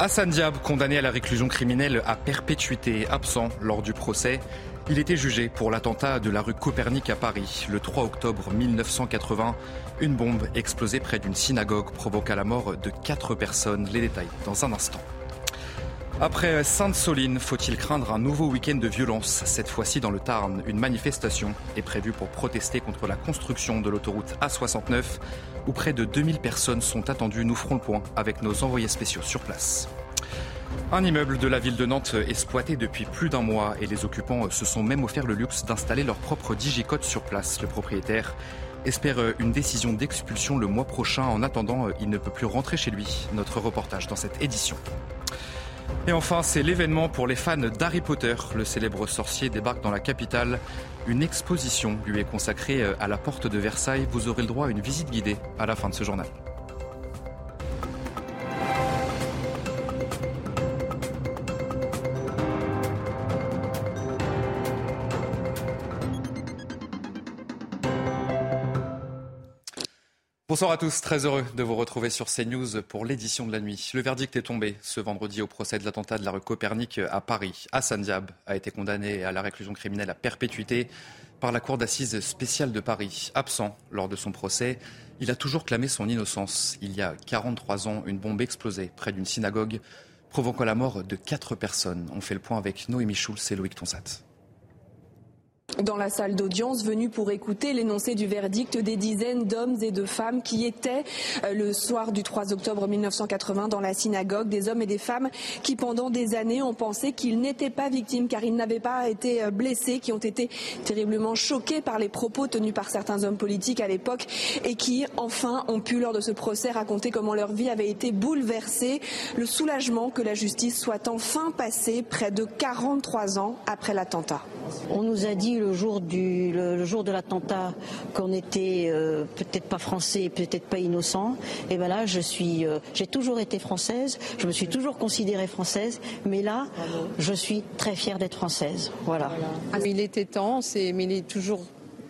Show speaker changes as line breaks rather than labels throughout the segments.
Hassan Diab, condamné à la réclusion criminelle à perpétuité, absent lors du procès. Il était jugé pour l'attentat de la rue Copernic à Paris le 3 octobre 1980. Une bombe explosée près d'une synagogue provoqua la mort de quatre personnes. Les détails dans un instant. Après Sainte-Soline, faut-il craindre un nouveau week-end de violence Cette fois-ci dans le Tarn, une manifestation est prévue pour protester contre la construction de l'autoroute A69, où près de 2000 personnes sont attendues. Nous ferons le point avec nos envoyés spéciaux sur place. Un immeuble de la ville de Nantes exploité depuis plus d'un mois et les occupants se sont même offert le luxe d'installer leur propre digicode sur place. Le propriétaire espère une décision d'expulsion le mois prochain. En attendant, il ne peut plus rentrer chez lui. Notre reportage dans cette édition. Et enfin, c'est l'événement pour les fans d'Harry Potter. Le célèbre sorcier débarque dans la capitale. Une exposition lui est consacrée à la porte de Versailles. Vous aurez le droit à une visite guidée à la fin de ce journal. Bonsoir à tous, très heureux de vous retrouver sur CNews pour l'édition de la nuit. Le verdict est tombé ce vendredi au procès de l'attentat de la rue Copernic à Paris. Hassan Diab a été condamné à la réclusion criminelle à perpétuité par la Cour d'assises spéciale de Paris. Absent lors de son procès, il a toujours clamé son innocence. Il y a 43 ans, une bombe explosée près d'une synagogue, provoquant la mort de quatre personnes. On fait le point avec Noémie Schulz et Loïc Tonsat
dans la salle d'audience venue pour écouter l'énoncé du verdict des dizaines d'hommes et de femmes qui étaient euh, le soir du 3 octobre 1980 dans la synagogue, des hommes et des femmes qui pendant des années ont pensé qu'ils n'étaient pas victimes car ils n'avaient pas été euh, blessés, qui ont été terriblement choqués par les propos tenus par certains hommes politiques à l'époque et qui enfin ont pu lors de ce procès raconter comment leur vie avait été bouleversée, le soulagement que la justice soit enfin passée près de 43 ans après l'attentat.
On nous a dit le jour, du, le, jour de l'attentat qu'on était euh, peut-être pas français, peut-être pas innocent. Et ben là, je suis, euh, j'ai toujours été française, je me suis toujours considérée française, mais là, je suis très fière d'être française. Voilà.
Il était temps, mais il est toujours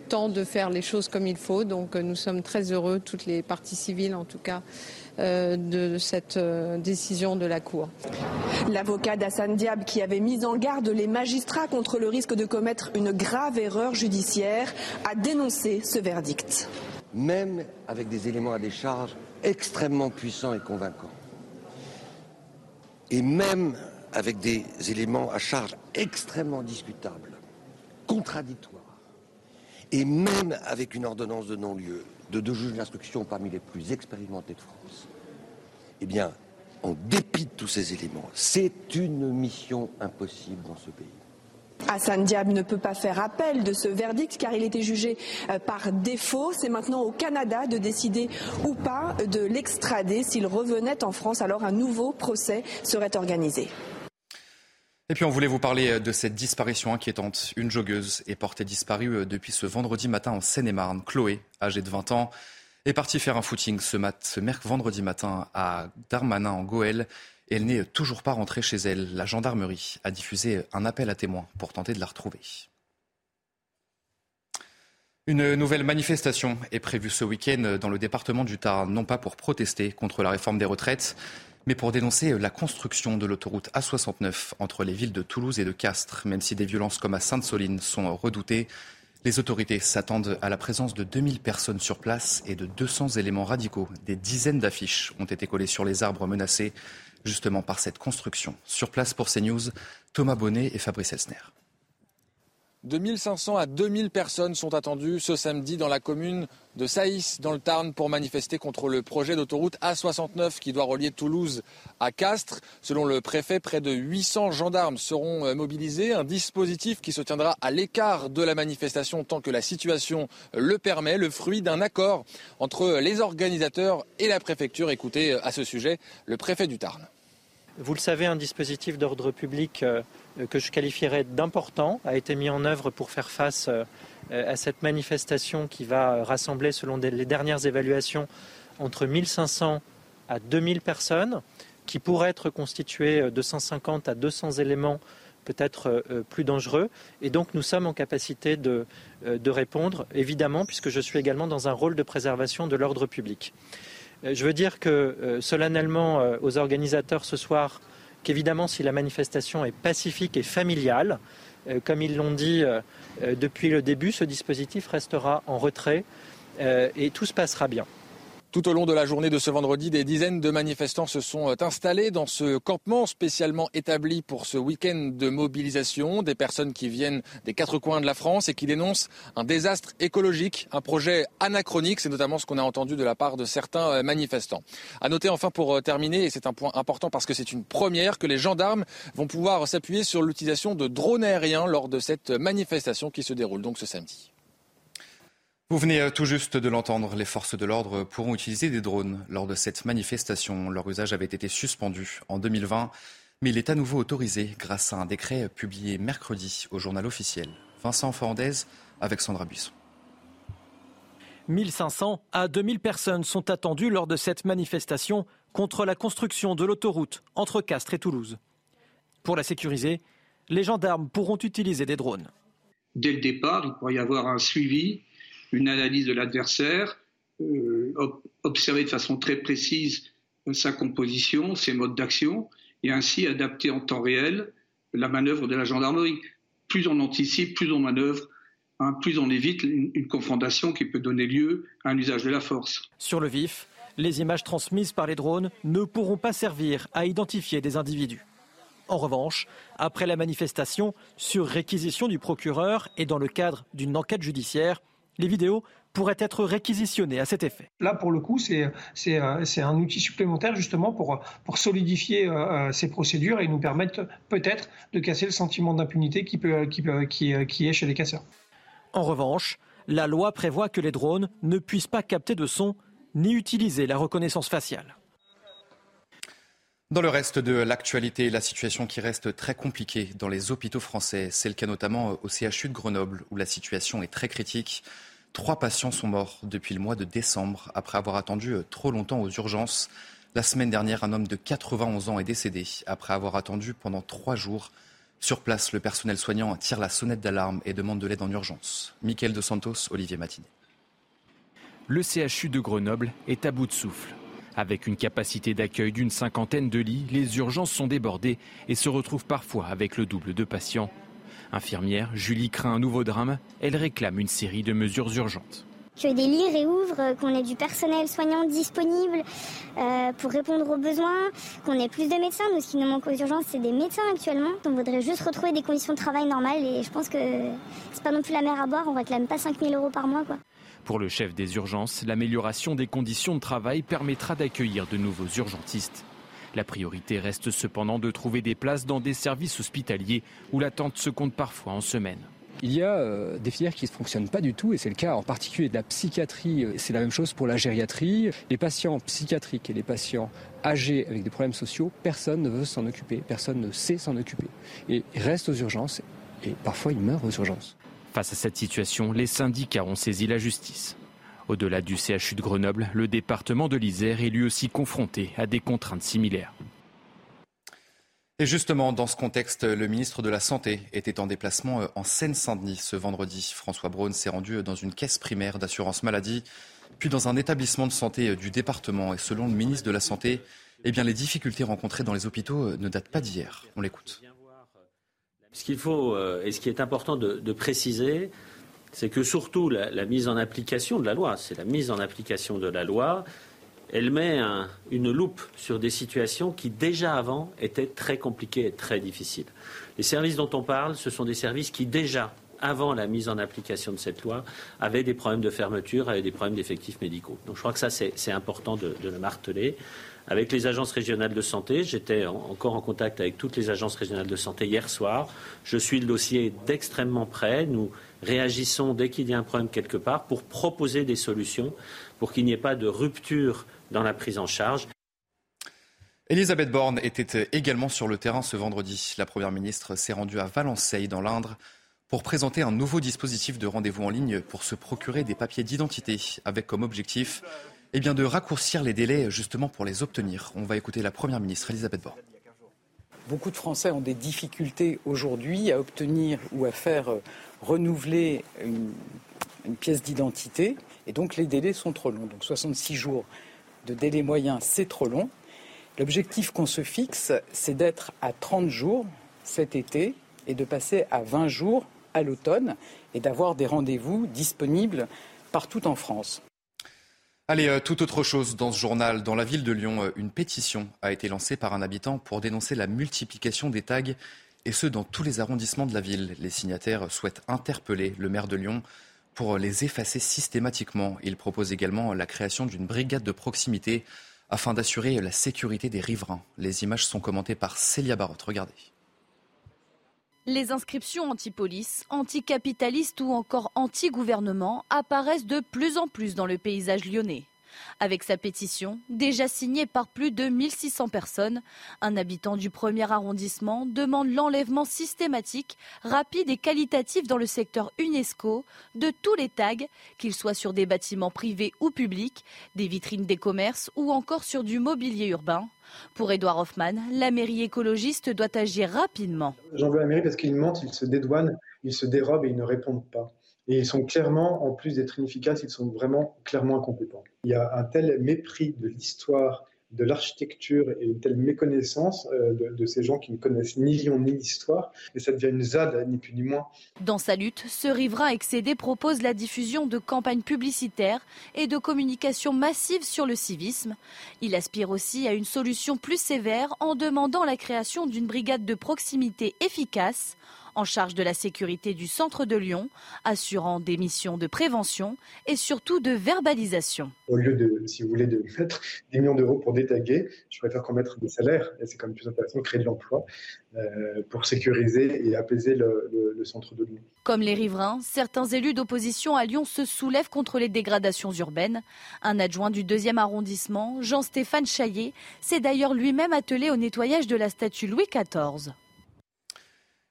temps de faire les choses comme il faut. Donc euh, nous sommes très heureux, toutes les parties civiles en tout cas, euh, de cette euh, décision de la Cour.
L'avocat d'Hassan Diab, qui avait mis en garde les magistrats contre le risque de commettre une grave erreur judiciaire, a dénoncé ce verdict.
Même avec des éléments à décharge extrêmement puissants et convaincants, et même avec des éléments à charge extrêmement discutables, contradictoires, et même avec une ordonnance de non-lieu de deux juges d'instruction parmi les plus expérimentés de France, eh bien, en dépit de tous ces éléments, c'est une mission impossible dans ce pays.
Hassan Diab ne peut pas faire appel de ce verdict car il était jugé euh, par défaut. C'est maintenant au Canada de décider ou pas de l'extrader. S'il revenait en France, alors un nouveau procès serait organisé.
Et puis on voulait vous parler de cette disparition inquiétante. Une joggeuse est portée disparue euh, depuis ce vendredi matin en Seine-et-Marne. Chloé, âgée de 20 ans, est partie faire un footing ce, mat ce vendredi matin à Darmanin en Goël et elle n'est toujours pas rentrée chez elle. La gendarmerie a diffusé un appel à témoins pour tenter de la retrouver. Une nouvelle manifestation est prévue ce week-end dans le département du Tarn, non pas pour protester contre la réforme des retraites, mais pour dénoncer la construction de l'autoroute A69 entre les villes de Toulouse et de Castres. Même si des violences comme à Sainte-Soline sont redoutées, les autorités s'attendent à la présence de 2000 personnes sur place et de 200 éléments radicaux. Des dizaines d'affiches ont été collées sur les arbres menacés justement par cette construction. Sur place pour CNews, Thomas Bonnet et Fabrice Elsner.
De 1500 à 2000 personnes sont attendues ce samedi dans la commune de Saïs, dans le Tarn, pour manifester contre le projet d'autoroute A69 qui doit relier Toulouse à Castres. Selon le préfet, près de 800 gendarmes seront euh, mobilisés. Un dispositif qui se tiendra à l'écart de la manifestation tant que la situation le permet, le fruit d'un accord entre les organisateurs et la préfecture. Écoutez euh, à ce sujet le préfet du Tarn.
Vous le savez, un dispositif d'ordre public euh, que je qualifierais d'important a été mis en œuvre pour faire face euh, à cette manifestation qui va rassembler, selon les dernières évaluations, entre 1500 à 2000 personnes, qui pourraient être constituées de 150 à 200 éléments peut-être euh, plus dangereux. Et donc nous sommes en capacité de répondre, évidemment, puisque je suis également dans un rôle de préservation de l'ordre public. Euh, je veux dire euh, solennellement euh, aux organisateurs ce soir qu'évidemment si la manifestation est pacifique et familiale, comme ils l'ont dit depuis le début, ce dispositif restera en retrait et tout se passera bien.
Tout au long de la journée de ce vendredi, des dizaines de manifestants se sont installés dans ce campement spécialement établi pour ce week-end de mobilisation. Des personnes qui viennent des quatre coins de la France et qui dénoncent un désastre écologique, un projet anachronique. C'est notamment ce qu'on a entendu de la part de certains euh, manifestants. À noter enfin pour euh, terminer, et c'est un point important parce que c'est une première, que les gendarmes vont pouvoir s'appuyer sur l'utilisation de drones aériens lors de cette manifestation qui se déroule donc ce samedi.
Vous venez euh, tout juste de l'entendre, les forces de l'ordre pourront utiliser des drones lors de cette manifestation. Leur usage avait été suspendu en 2020, mais il est à nouveau autorisé grâce à un décret publié mercredi au journal officiel. Vincent Fernandez avec Sandra Buisson.
1500 à 2000 personnes sont attendues lors de cette manifestation contre la construction de l'autoroute entre Castres et Toulouse. Pour la sécuriser, les gendarmes pourront utiliser des drones.
Dès le départ, il pourrait y avoir un suivi une analyse de l'adversaire, euh, observer de façon très précise euh, sa composition, ses modes d'action, et ainsi adapter en temps réel la manœuvre de la gendarmerie. Plus on anticipe, plus on manœuvre, hein, plus on évite une, une confrontation qui peut donner lieu à un usage de la force.
Sur le vif, les images transmises par les drones ne pourront pas servir à identifier des individus. En revanche, après la manifestation, sur réquisition du procureur et dans le cadre d'une enquête judiciaire, les vidéos pourraient être réquisitionnées à cet effet.
Là, pour le coup, c'est euh, un outil supplémentaire justement pour, pour solidifier euh, euh, ces procédures et nous permettre peut-être de casser le sentiment d'impunité qui, peut, qui, qui, qui est chez les casseurs.
En revanche, la loi prévoit que les drones ne puissent pas capter de son ni utiliser la reconnaissance faciale.
Dans le reste de l'actualité, la situation qui reste très compliquée dans les hôpitaux français, c'est le cas notamment au CHU de Grenoble, où la situation est très critique. Trois patients sont morts depuis le mois de décembre après avoir attendu euh, trop longtemps aux urgences. La semaine dernière, un homme de 91 ans est décédé après avoir attendu pendant trois jours. Sur place, le personnel soignant tire la sonnette d'alarme et demande de l'aide en urgence. Michael De Santos, Olivier Matiné.
Le CHU de Grenoble est à bout de souffle. Avec une capacité d'accueil d'une cinquantaine de lits, les urgences sont débordées et se retrouvent parfois avec le double de patients. Infirmière, Julie craint un nouveau drame. Elle réclame une série de mesures urgentes.
Que des lits réouvrent, qu'on ait du personnel soignant disponible euh, pour répondre aux besoins, qu'on ait plus de médecins. Nous, ce qui nous manque aux urgences, c'est des médecins actuellement. On voudrait juste retrouver des conditions de travail normales et je pense que c'est pas non plus la mer à boire. On réclame pas 5000 euros par mois. Quoi.
Pour le chef des urgences, l'amélioration des conditions de travail permettra d'accueillir de nouveaux urgentistes. La priorité reste cependant de trouver des places dans des services hospitaliers où l'attente se compte parfois en semaines.
Il y a euh, des filières qui ne fonctionnent pas du tout et c'est le cas en particulier de la psychiatrie. C'est la même chose pour la gériatrie. Les patients psychiatriques et les patients âgés avec des problèmes sociaux, personne ne veut s'en occuper, personne ne sait s'en occuper. Et ils restent aux urgences et parfois ils meurent aux urgences.
Face à cette situation, les syndicats ont saisi la justice. Au-delà du CHU de Grenoble, le département de l'Isère est lui aussi confronté à des contraintes similaires.
Et justement, dans ce contexte, le ministre de la Santé était en déplacement euh, en Seine-Saint-Denis ce vendredi. François Braun s'est rendu dans une caisse primaire d'assurance maladie, puis dans un établissement de santé euh, du département. Et selon le ministre de la Santé, eh bien, les difficultés rencontrées dans les hôpitaux euh, ne datent pas d'hier. On l'écoute.
Ce qu'il faut et ce qui est important de préciser, c'est que surtout la, mise en application de la loi, c'est la mise en application de la loi, elle met une loupe sur des situations qui déjà avant étaient très compliquées et très difficiles. Les services dont on parle, ce sont des services qui déjà avant la mise en application de cette loi, avaient des problèmes de fermeture, avaient des problèmes d'effectifs médicaux. Donc je crois que ça, c'est important de, le marteler. Avec les agences régionales de santé, j'étais encore en contact avec toutes les agences régionales de santé hier soir. Je suis le dossier d'extrêmement près. Nous réagissons dès qu'il y a un problème quelque part pour proposer des solutions, pour qu'il n'y ait pas de rupture dans la prise en charge.
Elisabeth Borne était également sur le terrain ce vendredi. La Première ministre s'est rendue à Valenceil, dans l'Indre, pour présenter un nouveau dispositif de rendez-vous en ligne pour se procurer des papiers d'identité, avec comme objectif eh bien, de raccourcir les délais justement pour les obtenir. On va écouter la Première ministre Elisabeth Borne.
Beaucoup de Français ont des difficultés aujourd'hui à obtenir ou à faire euh, renouveler une, pièce d'identité, et donc les délais sont trop longs. Donc 66 jours de délai moyen, c'est trop long. L'objectif qu'on se fixe, c'est d'être à 30 jours cet été et de passer à 20 jours à l'automne et d'avoir des rendez-vous disponibles partout en France.
Allez, euh, tout autre chose dans ce journal. Dans la ville de Lyon, euh, une pétition a été lancée par un habitant pour dénoncer la multiplication des tags, et ce, dans tous les arrondissements de la ville. Les signataires souhaitent interpeller le maire de Lyon pour les effacer systématiquement. Il propose également la création d'une brigade de proximité afin d'assurer la sécurité des riverains. Les images sont commentées par Célia Barotte. Regardez.
Les inscriptions anti-police, anti-capitalistes ou encore anti-gouvernement apparaissent de plus en plus dans le paysage lyonnais. Avec sa pétition, déjà signée par plus de 1600 personnes, un habitant du premier arrondissement demande l'enlèvement systématique, rapide et qualitatif dans le secteur UNESCO de tous les tags, qu'ils soient sur des bâtiments privés ou publics, des vitrines des commerces ou encore sur du mobilier urbain. Pour Edouard Hoffman, la mairie écologiste doit agir rapidement.
J'en veux la mairie parce qu'ils mentent, ils se dédouanent, ils se dérobent et ils ne répondent pas. Et ils sont clairement, en plus d'être inefficaces, ils sont vraiment clairement incompétents. Il y a un tel mépris de l'histoire, de l'architecture et une telle méconnaissance euh, de, ces gens qui ne connaissent ni Lyon ni l'histoire, et ça devient une ZAD, ni plus ni moins.
Dans sa lutte, ce riverain excédé propose la diffusion de campagnes publicitaires et de communication massive sur le civisme. Il aspire aussi à une solution plus sévère en demandant la création d'une brigade de proximité efficace en charge de la sécurité du centre de Lyon, assurant des missions de prévention et surtout de verbalisation.
Au lieu de, si vous voulez, de mettre des millions d'euros pour détaguer, je préfère qu'on mette des salaires, et c'est quand même plus intéressant de créer de l'emploi euh, pour sécuriser et apaiser le, le, le centre de Lyon.
Comme les riverains, certains élus d'opposition à Lyon se soulèvent contre les dégradations urbaines. Un adjoint du deuxième arrondissement, Jean-Stéphane Chaillet, s'est d'ailleurs lui-même attelé au nettoyage de la statue Louis XIV.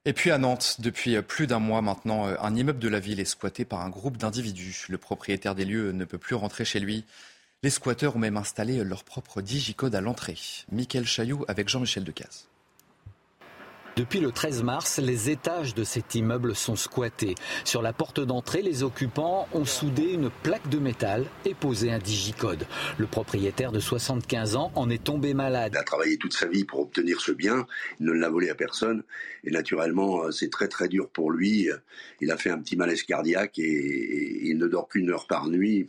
Et puis à Nantes, depuis plus d'un mois maintenant, un immeuble de la ville est squatté par un groupe d'individus. Le propriétaire des lieux ne peut plus rentrer chez lui. Les squatteurs ont même installé leur propre digicode à l'entrée. Michael Chailloux avec Jean-Michel Decaze.
Depuis le 13 mars, les étages de cet immeuble sont squattés. Sur la porte d'entrée, les occupants ont soudé une plaque de métal et posé un digicode. Le propriétaire de 75 ans en est tombé malade.
Il a travaillé toute sa vie pour obtenir ce bien, il ne l'a volé à personne et naturellement c'est très très dur pour lui. Il a fait un petit malaise cardiaque et, et il ne dort qu'une heure par nuit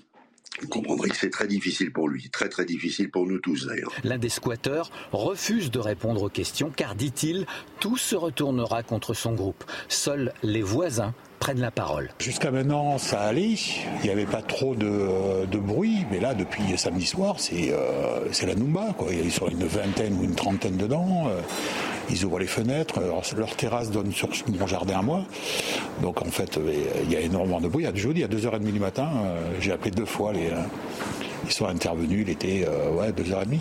vous comprendrez que c'est très difficile pour lui, très très difficile pour nous tous d'ailleurs.
L'un des squatteurs refuse de répondre aux questions car, dit-il, tout se retournera contre son groupe. Seuls les voisins prennent la parole.
Jusqu'à maintenant, ça allait. Il n'y avait pas trop de, de, bruit. Mais là, depuis samedi soir, c'est euh, la Noumba. Quoi. Ils sont une vingtaine ou une trentaine dedans. Euh, ils ouvrent les fenêtres. Alors, leur terrasse donne sur mon jardin à moi. Donc, en fait, il y a énormément de bruit. Il y a, il y a 2h30 du matin, euh, j'ai appelé deux fois les ils sont intervenus, il était euh, ouais, 2h30.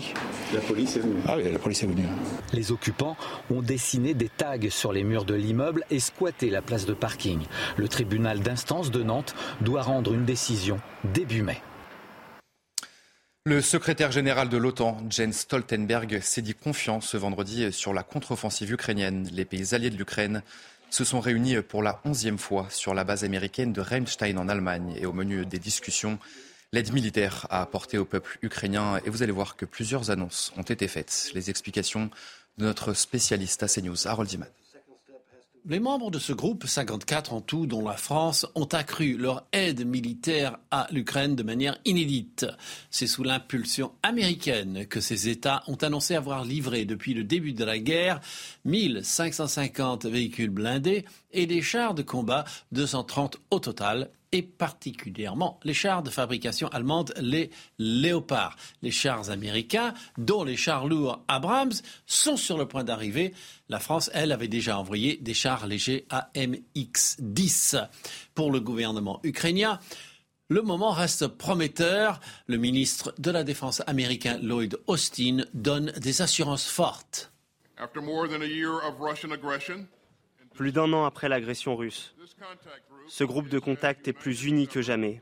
La police est venue
Ah oui, la police est venue.
Les occupants ont dessiné des tags sur les murs de l'immeuble et squatté la place de parking. Le tribunal d'instance de Nantes doit rendre une décision début mai.
Le secrétaire général de l'OTAN, Jens Stoltenberg, s'est dit confiant ce vendredi sur la contre-offensive ukrainienne. Les pays alliés de l'Ukraine se sont réunis pour la onzième fois sur la base américaine de Ramstein en Allemagne et au menu des discussions l'aide militaire à apporter au peuple ukrainien. Et vous allez voir que plusieurs annonces ont été faites. Les explications de notre spécialiste à CNews, Harold Diman.
Les membres de ce groupe, 54 en tout, dont la France, ont accru leur aide militaire à l'Ukraine de manière inédite. C'est sous l'impulsion américaine que ces États ont annoncé avoir livré depuis le début de la guerre 1550 véhicules blindés et des chars de combat, 230 au total, et particulièrement les chars de fabrication allemande, les Léopard. Les chars américains, dont les chars lourds Abrams, sont sur le point d'arriver. La France, elle, avait déjà envoyé des chars légers AMX-10 pour le gouvernement ukrainien. Le moment reste prometteur. Le ministre de la Défense américain Lloyd Austin donne des assurances fortes.
Plus d'un an après l'agression russe, ce groupe de contact est plus uni que jamais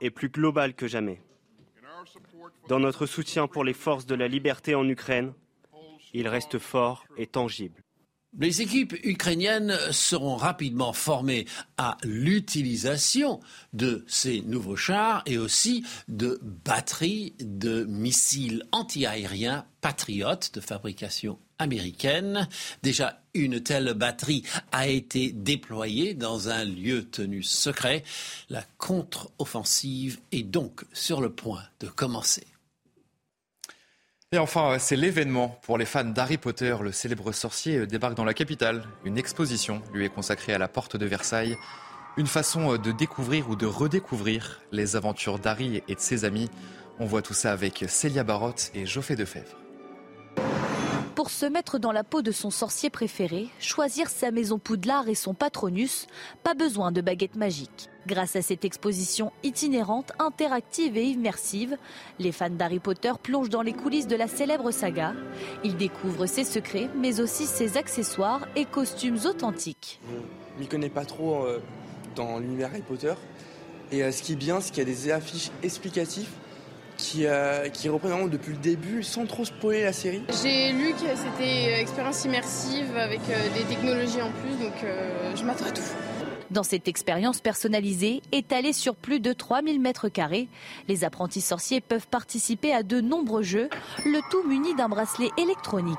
et plus global que jamais. Dans notre soutien pour les forces de la liberté en Ukraine, il reste fort et tangible.
Les équipes ukrainiennes seront rapidement formées à l'utilisation de ces nouveaux chars et aussi de batteries de missiles antiaériens patriotes de fabrication américaine. Déjà, une telle batterie a été déployée dans un lieu tenu secret. La contre-offensive est donc sur le point de commencer.
Et enfin, c'est l'événement pour les fans d'Harry Potter. Le célèbre sorcier débarque dans la capitale. Une exposition lui est consacrée à la porte de Versailles. Une façon de découvrir ou de redécouvrir les aventures d'Harry et de ses amis. On voit tout ça avec Célia Barotte et Geoffrey Defebvre.
Pour se mettre dans la peau de son sorcier préféré, choisir sa maison Poudlard et son patronus, pas besoin de baguette magique. Grâce à cette exposition itinérante, interactive et immersive, les fans d'Harry Potter plongent dans les coulisses de la célèbre saga. Ils découvrent ses secrets, mais aussi ses accessoires et costumes authentiques.
Je m'y connais pas trop euh, dans l'univers Harry Potter. Et euh, ce qui est bien, c'est qu'il y a des affiches explicatives qui, euh, qui reprennent depuis le début sans trop spoiler la série.
J'ai lu que c'était une expérience immersive avec euh, des technologies en plus, donc euh, je m'attends à tout.
Dans cette expérience personnalisée, étalée sur plus de 3000 mètres carrés, les apprentis sorciers peuvent participer à de nombreux jeux, le tout muni d'un bracelet électronique.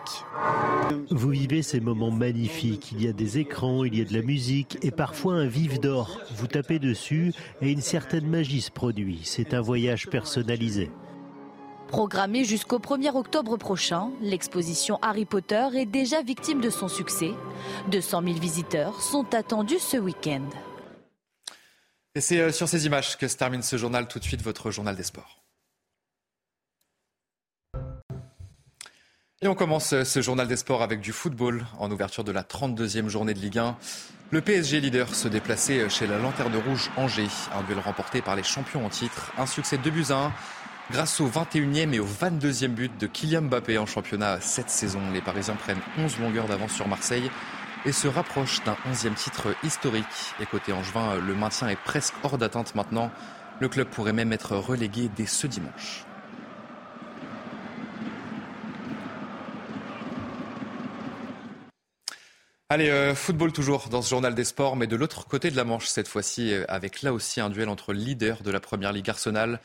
Vous vivez ces moments magnifiques. Il y a des écrans, il y a de la musique et parfois un vif d'or. Vous tapez dessus et une certaine magie se produit. C'est un voyage personnalisé.
Programmée jusqu'au 1er octobre prochain, l'exposition Harry Potter est déjà victime de son succès. 200 000 visiteurs sont attendus ce week-end.
Et c'est euh, sur ces images que se termine ce journal. Tout de suite, votre journal des sports. Et on commence euh, ce journal des sports avec du football en ouverture de la 32e journée de Ligue 1. Le PSG leader se déplaçait euh, chez la Lanterne Rouge Angers, un duel remporté par les champions en titre. Un succès de 2 buts à 1 Grâce au 21e et au 22e but de Kylian Mbappé en championnat cette saison, les Parisiens prennent 11 longueurs d'avance sur Marseille et se rapprochent d'un 11e titre historique. Et côté Angevin, le maintien est presque hors d'atteinte maintenant. Le club pourrait même être relégué dès ce dimanche. Allez, euh, football toujours dans ce journal des sports, mais de l'autre côté de la Manche cette fois-ci, euh, avec là aussi un duel entre le leader de la Première Ligue Arsenal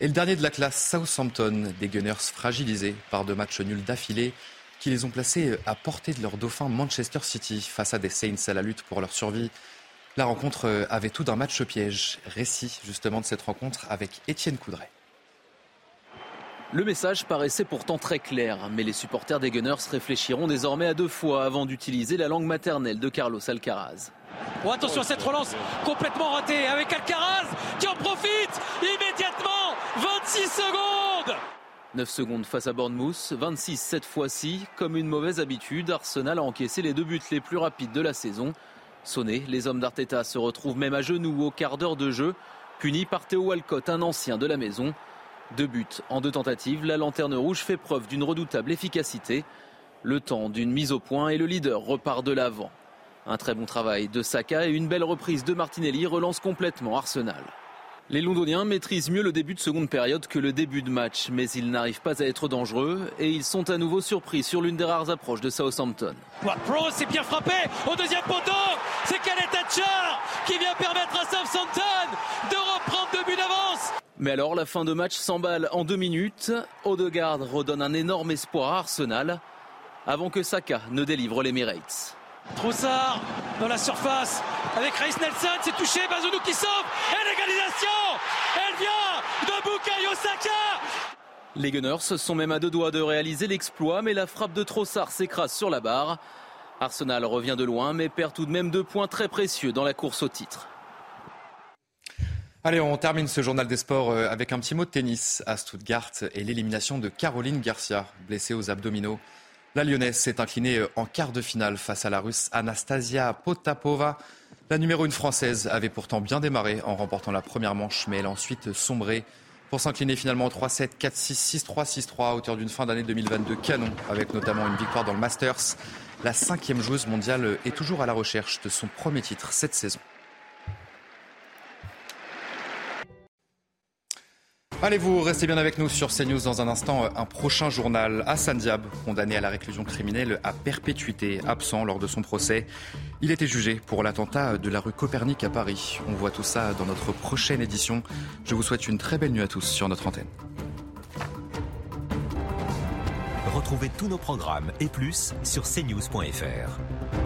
et le dernier de la classe, Southampton, des Gunners fragilisés par deux matchs nuls d'affilée qui les ont placés à portée de leur dauphin Manchester City face à des Saints à la lutte pour leur survie. La rencontre avait tout d'un match piège. Récit justement de cette rencontre avec Étienne Coudray.
Le message paraissait pourtant très clair, mais les supporters des Gunners réfléchiront désormais à deux fois avant d'utiliser la langue maternelle de Carlos Alcaraz.
Oh, attention à cette relance complètement ratée avec Alcaraz qui en profite immédiatement 26 secondes
9 secondes face à Bournemouth, 26 cette fois-ci. Comme une mauvaise habitude, Arsenal a encaissé les deux buts les plus rapides de la saison. Sonné, les hommes d'Arteta se retrouvent même à genoux au quart d'heure de jeu, punis par Théo Walcott, un ancien de la maison. Deux buts en deux tentatives, la lanterne rouge fait preuve d'une redoutable efficacité. Le temps d'une mise au point et le leader repart de l'avant. Un très bon travail de Saka et une belle reprise de Martinelli relance complètement Arsenal. Les Londoniens maîtrisent mieux le début de seconde période que le début de match, mais ils n'arrivent pas à être dangereux et ils sont à nouveau surpris sur l'une des rares approches de Southampton.
Pro s'est bien frappé au deuxième poteau, c'est Khaled Thatcher qui vient permettre à Southampton de reprendre deux buts d'avance.
Mais alors la fin de match s'emballe en deux minutes. Odegaard redonne un énorme espoir à Arsenal. avant que Saka ne délivre l'Emirates.
Trossard dans la surface avec Reis Nelson, c'est touché, Bazounou qui sauve et l'égalisation Elle vient de Bukayo Saka
Les Gunners sont même à deux doigts de réaliser l'exploit, mais la frappe de Trossard s'écrase sur la barre. Arsenal revient de loin, mais perd tout de même deux points très précieux dans la course au titre.
Allez, on termine ce journal des sports euh, avec un petit mot de tennis à Stuttgart et l'élimination de Caroline Garcia, blessée aux abdominaux. La Lyonnaise s'est inclinée euh, en quart de finale face à la Russe Anastasia Potapova. La numéro 1 française avait pourtant bien démarré en remportant la première manche, mais elle a ensuite sombré pour s'incliner finalement 3-7, 4-6, 6-3, 6-3 à hauteur d'une fin d'année 2022 canon, avec notamment une victoire dans le Masters. La cinquième joueuse mondiale est toujours à la recherche de son premier titre cette saison. Allez, vous restez bien avec nous sur CNews dans un instant. Un prochain journal. Hassan Diab, condamné à la réclusion criminelle à perpétuité, absent lors de son procès. Il était jugé pour l'attentat de la rue Copernic à Paris. On voit tout ça dans notre prochaine édition. Je vous souhaite une très belle nuit à tous sur notre antenne.
Retrouvez tous nos programmes et plus sur cnews.fr.